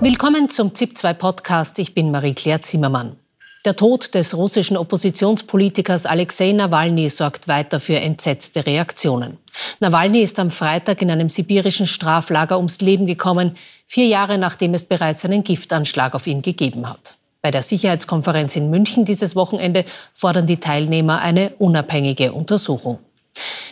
Willkommen zum ZIP2 Podcast. Ich bin Marie-Claire Zimmermann. Der Tod des russischen Oppositionspolitikers Alexei Nawalny sorgt weiter für entsetzte Reaktionen. Nawalny ist am Freitag in einem sibirischen Straflager ums Leben gekommen, vier Jahre nachdem es bereits einen Giftanschlag auf ihn gegeben hat. Bei der Sicherheitskonferenz in München dieses Wochenende fordern die Teilnehmer eine unabhängige Untersuchung.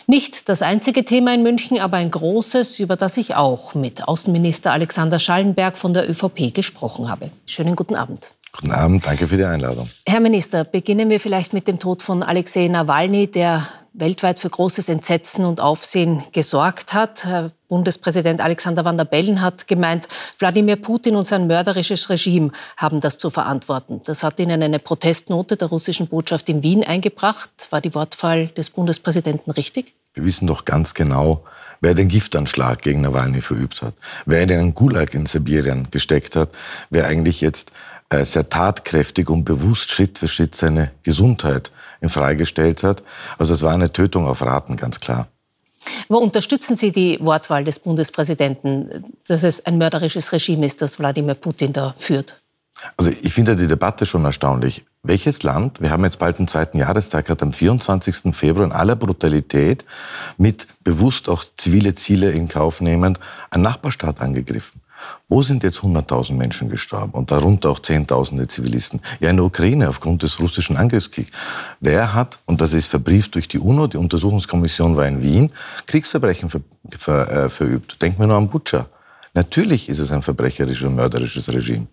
Nicht das einzige Thema in München, aber ein großes, über das ich auch mit Außenminister Alexander Schallenberg von der ÖVP gesprochen habe. Schönen guten Abend. Guten Abend, danke für die Einladung. Herr Minister, beginnen wir vielleicht mit dem Tod von Alexei Nawalny, der weltweit für großes Entsetzen und Aufsehen gesorgt hat. Bundespräsident Alexander Van der Bellen hat gemeint, Wladimir Putin und sein mörderisches Regime haben das zu verantworten. Das hat ihnen eine Protestnote der russischen Botschaft in Wien eingebracht. War die Wortwahl des Bundespräsidenten richtig? Wir wissen doch ganz genau, wer den Giftanschlag gegen Nawalny verübt hat, wer in einen Gulag in Sibirien gesteckt hat, wer eigentlich jetzt äh, sehr tatkräftig und bewusst Schritt für Schritt seine Gesundheit in freigestellt hat. Also es war eine Tötung auf Raten, ganz klar. Aber unterstützen Sie die Wortwahl des Bundespräsidenten, dass es ein mörderisches Regime ist, das Wladimir Putin da führt? Also ich finde die Debatte schon erstaunlich. Welches Land, wir haben jetzt bald den zweiten Jahrestag, hat am 24. Februar in aller Brutalität mit bewusst auch zivile Ziele in Kauf nehmend einen Nachbarstaat angegriffen? Wo sind jetzt 100.000 Menschen gestorben und darunter auch Zehntausende Zivilisten? Ja, in der Ukraine aufgrund des russischen Angriffskriegs. Wer hat, und das ist verbrieft durch die UNO, die Untersuchungskommission war in Wien, Kriegsverbrechen ver, ver, äh, verübt? Denken wir nur an Butcher. Natürlich ist es ein verbrecherisches und mörderisches Regime.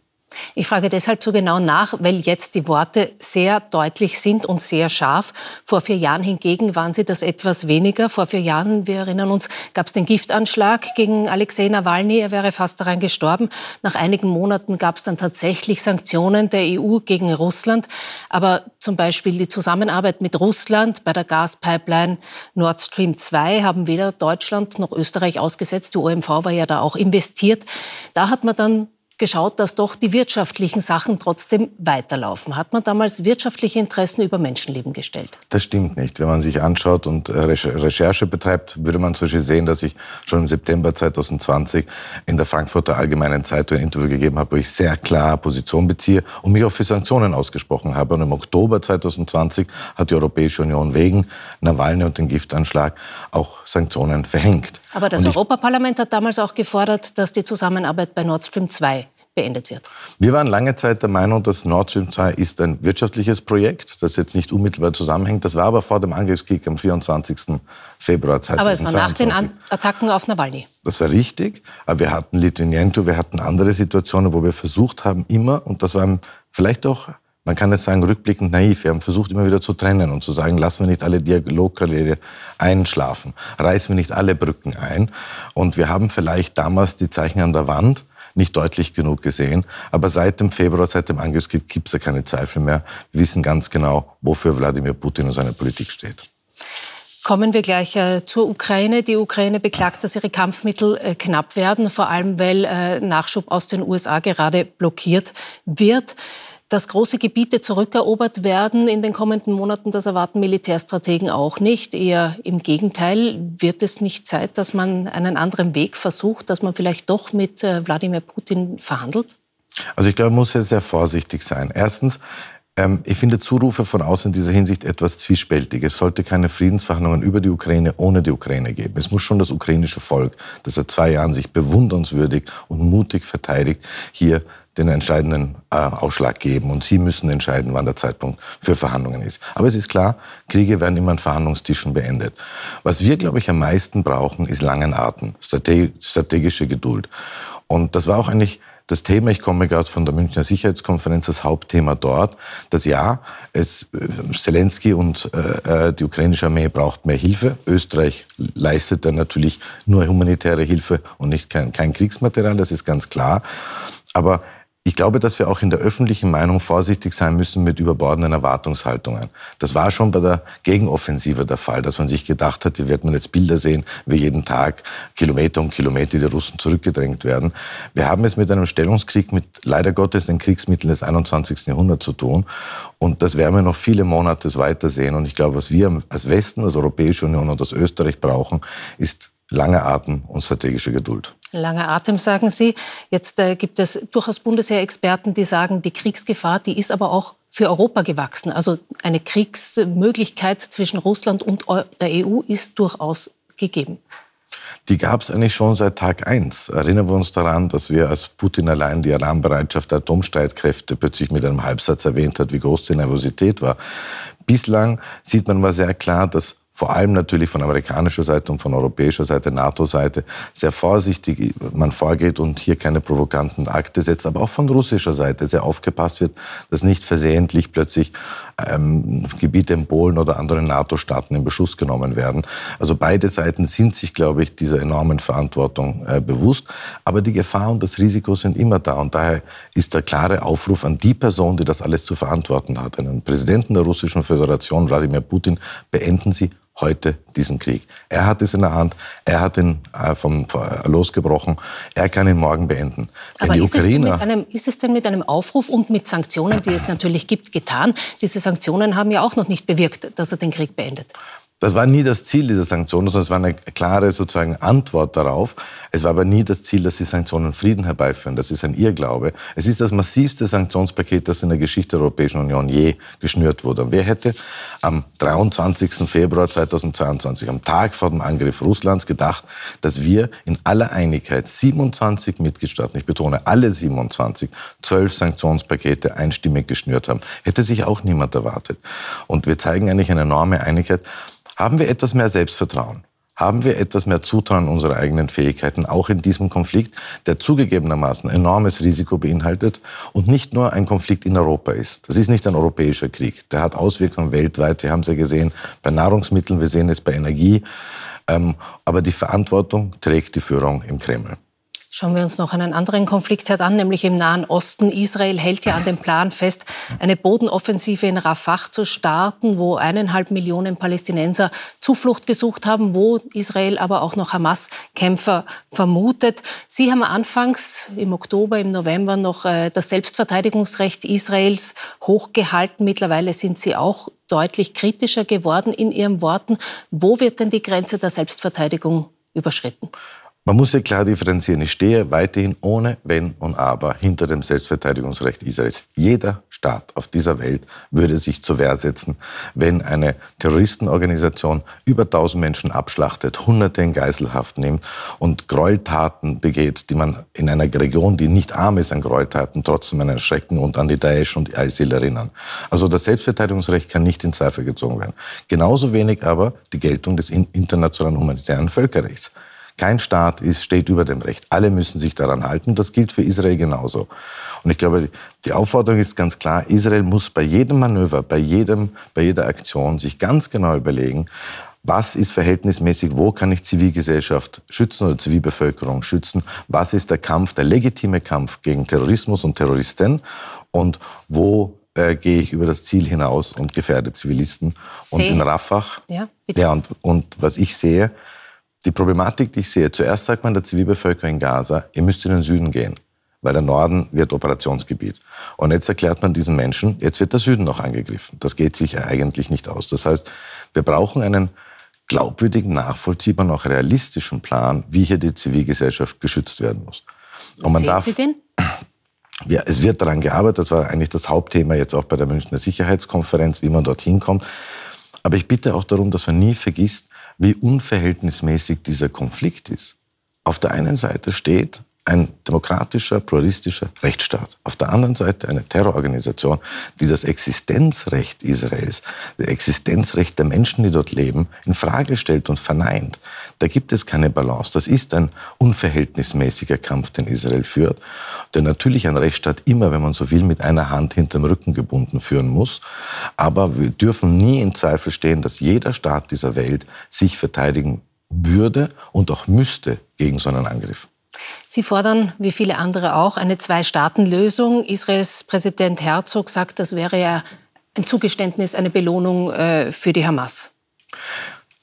Ich frage deshalb so genau nach, weil jetzt die Worte sehr deutlich sind und sehr scharf. Vor vier Jahren hingegen waren sie das etwas weniger. Vor vier Jahren, wir erinnern uns, gab es den Giftanschlag gegen Alexei Nawalny. Er wäre fast daran gestorben. Nach einigen Monaten gab es dann tatsächlich Sanktionen der EU gegen Russland. Aber zum Beispiel die Zusammenarbeit mit Russland bei der Gaspipeline Nord Stream 2 haben weder Deutschland noch Österreich ausgesetzt. Die OMV war ja da auch investiert. Da hat man dann geschaut, dass doch die wirtschaftlichen Sachen trotzdem weiterlaufen. Hat man damals wirtschaftliche Interessen über Menschenleben gestellt? Das stimmt nicht. Wenn man sich anschaut und äh, Recherche betreibt, würde man zum Beispiel sehen, dass ich schon im September 2020 in der Frankfurter Allgemeinen Zeitung ein Interview gegeben habe, wo ich sehr klar Position beziehe und mich auch für Sanktionen ausgesprochen habe. Und im Oktober 2020 hat die Europäische Union wegen Nawalny und dem Giftanschlag auch Sanktionen verhängt. Aber das Europaparlament hat damals auch gefordert, dass die Zusammenarbeit bei Nord Stream 2 beendet wird. Wir waren lange Zeit der Meinung, dass Nord Stream 2 ist ein wirtschaftliches Projekt, das jetzt nicht unmittelbar zusammenhängt. Das war aber vor dem Angriffskrieg am 24. Februar 2022. Aber es war nach den Attacken auf Nawalny. Das war richtig, aber wir hatten Litvinenko, wir hatten andere Situationen, wo wir versucht haben, immer, und das war vielleicht auch man kann es sagen, rückblickend naiv. Wir haben versucht, immer wieder zu trennen und zu sagen, lassen wir nicht alle Dialogkanäle einschlafen, reißen wir nicht alle Brücken ein. Und wir haben vielleicht damals die Zeichen an der Wand nicht deutlich genug gesehen. Aber seit dem Februar, seit dem Angriffskrieg gibt es ja keine Zweifel mehr. Wir wissen ganz genau, wofür Wladimir Putin und seine Politik steht. Kommen wir gleich äh, zur Ukraine. Die Ukraine beklagt, dass ihre Kampfmittel äh, knapp werden, vor allem weil äh, Nachschub aus den USA gerade blockiert wird dass große Gebiete zurückerobert werden in den kommenden Monaten, das erwarten Militärstrategen auch nicht. Eher im Gegenteil, wird es nicht Zeit, dass man einen anderen Weg versucht, dass man vielleicht doch mit äh, Wladimir Putin verhandelt? Also ich glaube, man muss sehr, sehr vorsichtig sein. Erstens, ähm, ich finde Zurufe von außen in dieser Hinsicht etwas zwiespältig. Es sollte keine Friedensverhandlungen über die Ukraine ohne die Ukraine geben. Es muss schon das ukrainische Volk, das seit zwei Jahren sich bewundernswürdig und mutig verteidigt, hier den entscheidenden äh, Ausschlag geben. Und Sie müssen entscheiden, wann der Zeitpunkt für Verhandlungen ist. Aber es ist klar, Kriege werden immer an Verhandlungstischen beendet. Was wir, glaube ich, am meisten brauchen, ist langen Atem, strategische Geduld. Und das war auch eigentlich das Thema, ich komme gerade von der Münchner Sicherheitskonferenz, das Hauptthema dort, dass ja, es, äh, Zelensky und äh, äh, die ukrainische Armee braucht mehr Hilfe. Österreich leistet dann natürlich nur humanitäre Hilfe und nicht kein, kein Kriegsmaterial, das ist ganz klar. Aber ich glaube, dass wir auch in der öffentlichen Meinung vorsichtig sein müssen mit überbordenden Erwartungshaltungen. Das war schon bei der Gegenoffensive der Fall, dass man sich gedacht hat, hier wird man jetzt Bilder sehen, wie jeden Tag Kilometer um Kilometer die Russen zurückgedrängt werden. Wir haben es mit einem Stellungskrieg mit leider Gottes den Kriegsmitteln des 21. Jahrhunderts zu tun. Und das werden wir noch viele Monate weitersehen. Und ich glaube, was wir als Westen, als Europäische Union und als Österreich brauchen, ist langer Atem und strategische Geduld. Langer Atem, sagen Sie. Jetzt äh, gibt es durchaus Bundesheerexperten, die sagen, die Kriegsgefahr, die ist aber auch für Europa gewachsen. Also eine Kriegsmöglichkeit zwischen Russland und der EU ist durchaus gegeben. Die gab es eigentlich schon seit Tag eins. Erinnern wir uns daran, dass wir als Putin allein die Alarmbereitschaft der Atomstreitkräfte plötzlich mit einem Halbsatz erwähnt hat, wie groß die Nervosität war. Bislang sieht man mal sehr klar, dass vor allem natürlich von amerikanischer Seite und von europäischer Seite, NATO-Seite, sehr vorsichtig man vorgeht und hier keine provokanten Akte setzt, aber auch von russischer Seite sehr aufgepasst wird, dass nicht versehentlich plötzlich ähm, Gebiete in Polen oder anderen NATO-Staaten in Beschuss genommen werden. Also beide Seiten sind sich, glaube ich, dieser enormen Verantwortung äh, bewusst, aber die Gefahr und das Risiko sind immer da und daher ist der klare Aufruf an die Person, die das alles zu verantworten hat, einen Präsidenten der Russischen Föderation, Wladimir Putin, beenden Sie heute diesen Krieg. Er hat es in der Hand, er hat ihn äh, vom, äh, losgebrochen, er kann ihn morgen beenden. Wenn Aber ist, Ukrainer, es einem, ist es denn mit einem Aufruf und mit Sanktionen, die es natürlich gibt, getan? Diese Sanktionen haben ja auch noch nicht bewirkt, dass er den Krieg beendet. Das war nie das Ziel dieser Sanktionen, sondern es war eine klare sozusagen Antwort darauf. Es war aber nie das Ziel, dass die Sanktionen Frieden herbeiführen. Das ist ein Irrglaube. Es ist das massivste Sanktionspaket, das in der Geschichte der Europäischen Union je geschnürt wurde. Und wer hätte am 23. Februar 2022, am Tag vor dem Angriff Russlands, gedacht, dass wir in aller Einigkeit 27 Mitgliedstaaten, ich betone alle 27, zwölf Sanktionspakete einstimmig geschnürt haben? Hätte sich auch niemand erwartet. Und wir zeigen eigentlich eine enorme Einigkeit. Haben wir etwas mehr Selbstvertrauen? Haben wir etwas mehr Zutrauen unserer eigenen Fähigkeiten, auch in diesem Konflikt, der zugegebenermaßen enormes Risiko beinhaltet und nicht nur ein Konflikt in Europa ist. Das ist nicht ein europäischer Krieg. Der hat Auswirkungen weltweit. Wir haben es ja gesehen bei Nahrungsmitteln, wir sehen es bei Energie. Ähm, aber die Verantwortung trägt die Führung im Kreml. Schauen wir uns noch einen anderen Konflikt an, nämlich im Nahen Osten. Israel hält ja an dem Plan fest, eine Bodenoffensive in Rafah zu starten, wo eineinhalb Millionen Palästinenser Zuflucht gesucht haben, wo Israel aber auch noch Hamas-Kämpfer vermutet. Sie haben anfangs im Oktober, im November noch äh, das Selbstverteidigungsrecht Israels hochgehalten. Mittlerweile sind Sie auch deutlich kritischer geworden in Ihren Worten. Wo wird denn die Grenze der Selbstverteidigung überschritten? Man muss ja klar differenzieren. Ich stehe weiterhin ohne Wenn und Aber hinter dem Selbstverteidigungsrecht Israels. Jeder Staat auf dieser Welt würde sich zur Wehr setzen, wenn eine Terroristenorganisation über 1000 Menschen abschlachtet, Hunderte in Geiselhaft nimmt und Gräueltaten begeht, die man in einer Region, die nicht arm ist an Gräueltaten, trotzdem einen Schrecken und an die Daesh und die ISIL erinnern. Also das Selbstverteidigungsrecht kann nicht in Zweifel gezogen werden. Genauso wenig aber die Geltung des internationalen humanitären Völkerrechts. Kein Staat ist, steht über dem Recht. Alle müssen sich daran halten. Das gilt für Israel genauso. Und ich glaube, die Aufforderung ist ganz klar. Israel muss bei jedem Manöver, bei jedem, bei jeder Aktion sich ganz genau überlegen, was ist verhältnismäßig, wo kann ich Zivilgesellschaft schützen oder Zivilbevölkerung schützen, was ist der Kampf, der legitime Kampf gegen Terrorismus und Terroristen und wo äh, gehe ich über das Ziel hinaus und gefährde Zivilisten. und in Rafah, ja, bitte. ja und, und was ich sehe, die Problematik, die ich sehe, zuerst sagt man der Zivilbevölkerung in Gaza, ihr müsst in den Süden gehen, weil der Norden wird Operationsgebiet. Und jetzt erklärt man diesen Menschen, jetzt wird der Süden noch angegriffen. Das geht sich eigentlich nicht aus. Das heißt, wir brauchen einen glaubwürdigen, nachvollziehbaren, auch realistischen Plan, wie hier die Zivilgesellschaft geschützt werden muss. Und man Sehen darf, Sie den? Ja, es wird daran gearbeitet. Das war eigentlich das Hauptthema jetzt auch bei der Münchner Sicherheitskonferenz, wie man dorthin kommt. Aber ich bitte auch darum, dass man nie vergisst, wie unverhältnismäßig dieser Konflikt ist. Auf der einen Seite steht ein demokratischer, pluralistischer Rechtsstaat. Auf der anderen Seite eine Terrororganisation, die das Existenzrecht Israels, das Existenzrecht der Menschen, die dort leben, in Frage stellt und verneint. Da gibt es keine Balance. Das ist ein unverhältnismäßiger Kampf, den Israel führt, der natürlich ein Rechtsstaat immer, wenn man so will, mit einer Hand hinterm Rücken gebunden führen muss. Aber wir dürfen nie in Zweifel stehen, dass jeder Staat dieser Welt sich verteidigen würde und auch müsste gegen so einen Angriff. Sie fordern, wie viele andere auch, eine Zwei-Staaten-Lösung. Israels Präsident Herzog sagt, das wäre ja ein Zugeständnis, eine Belohnung äh, für die Hamas.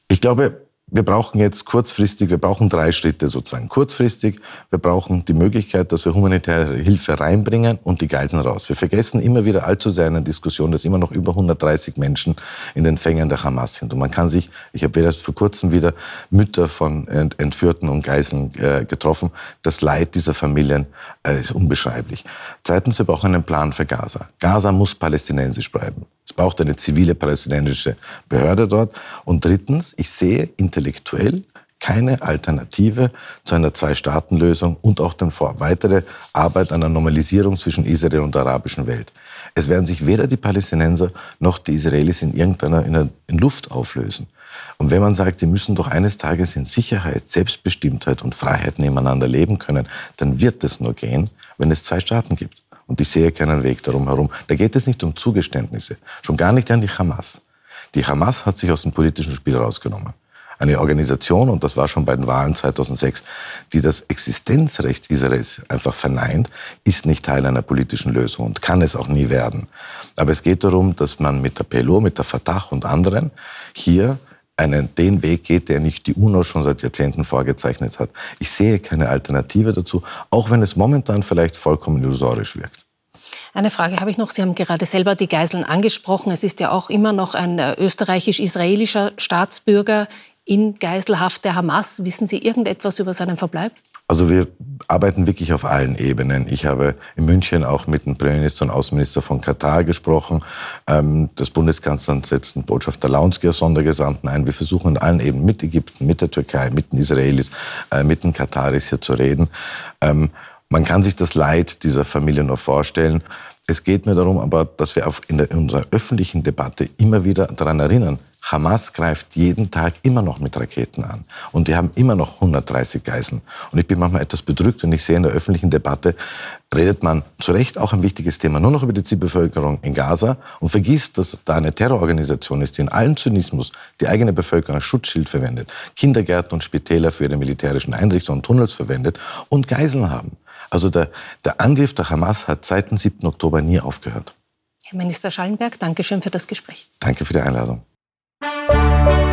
Ich glaube, wir brauchen jetzt kurzfristig, wir brauchen drei Schritte sozusagen. Kurzfristig, wir brauchen die Möglichkeit, dass wir humanitäre Hilfe reinbringen und die Geiseln raus. Wir vergessen immer wieder allzu sehr in der Diskussion, dass immer noch über 130 Menschen in den Fängern der Hamas sind. Und man kann sich, ich habe erst vor kurzem wieder Mütter von Entführten und Geiseln äh, getroffen. Das Leid dieser Familien äh, ist unbeschreiblich. Zweitens, wir brauchen einen Plan für Gaza. Gaza muss palästinensisch bleiben. Es braucht eine zivile palästinensische Behörde dort. Und drittens, ich sehe intellektuell keine Alternative zu einer Zwei-Staaten-Lösung und auch dann vor weitere Arbeit an der Normalisierung zwischen Israel und der arabischen Welt. Es werden sich weder die Palästinenser noch die Israelis in irgendeiner in, der, in Luft auflösen. Und wenn man sagt, die müssen doch eines Tages in Sicherheit, Selbstbestimmtheit und Freiheit nebeneinander leben können, dann wird es nur gehen, wenn es zwei Staaten gibt. Und ich sehe keinen Weg darum herum. Da geht es nicht um Zugeständnisse, schon gar nicht an die Hamas. Die Hamas hat sich aus dem politischen Spiel rausgenommen. Eine Organisation, und das war schon bei den Wahlen 2006, die das Existenzrecht Israels einfach verneint, ist nicht Teil einer politischen Lösung und kann es auch nie werden. Aber es geht darum, dass man mit der PLO, mit der Fatah und anderen hier einen, den Weg geht, der nicht die UNO schon seit Jahrzehnten vorgezeichnet hat. Ich sehe keine Alternative dazu, auch wenn es momentan vielleicht vollkommen illusorisch wirkt. Eine Frage habe ich noch. Sie haben gerade selber die Geiseln angesprochen. Es ist ja auch immer noch ein äh, österreichisch-israelischer Staatsbürger in Geiselhaft der Hamas. Wissen Sie irgendetwas über seinen Verbleib? Also wir arbeiten wirklich auf allen Ebenen. Ich habe in München auch mit dem Premierminister und Außenminister von Katar gesprochen. Ähm, das Bundeskanzleramt setzt einen Botschafter Launski als Sondergesandten ein. Wir versuchen an allen Ebenen mit Ägypten, mit der Türkei, mit den Israelis, äh, mit den Kataris hier zu reden. Ähm, man kann sich das Leid dieser Familie nur vorstellen. Es geht mir darum, aber, dass wir in, der, in unserer öffentlichen Debatte immer wieder daran erinnern, Hamas greift jeden Tag immer noch mit Raketen an. Und die haben immer noch 130 Geiseln. Und ich bin manchmal etwas bedrückt, wenn ich sehe, in der öffentlichen Debatte redet man zu Recht auch ein wichtiges Thema nur noch über die Zielbevölkerung in Gaza und vergisst, dass da eine Terrororganisation ist, die in allen Zynismus die eigene Bevölkerung als Schutzschild verwendet, Kindergärten und Spitäler für ihre militärischen Einrichtungen und Tunnels verwendet und Geiseln haben. Also der, der Angriff der Hamas hat seit dem 7. Oktober nie aufgehört. Herr Minister Schallenberg, danke schön für das Gespräch. Danke für die Einladung. Música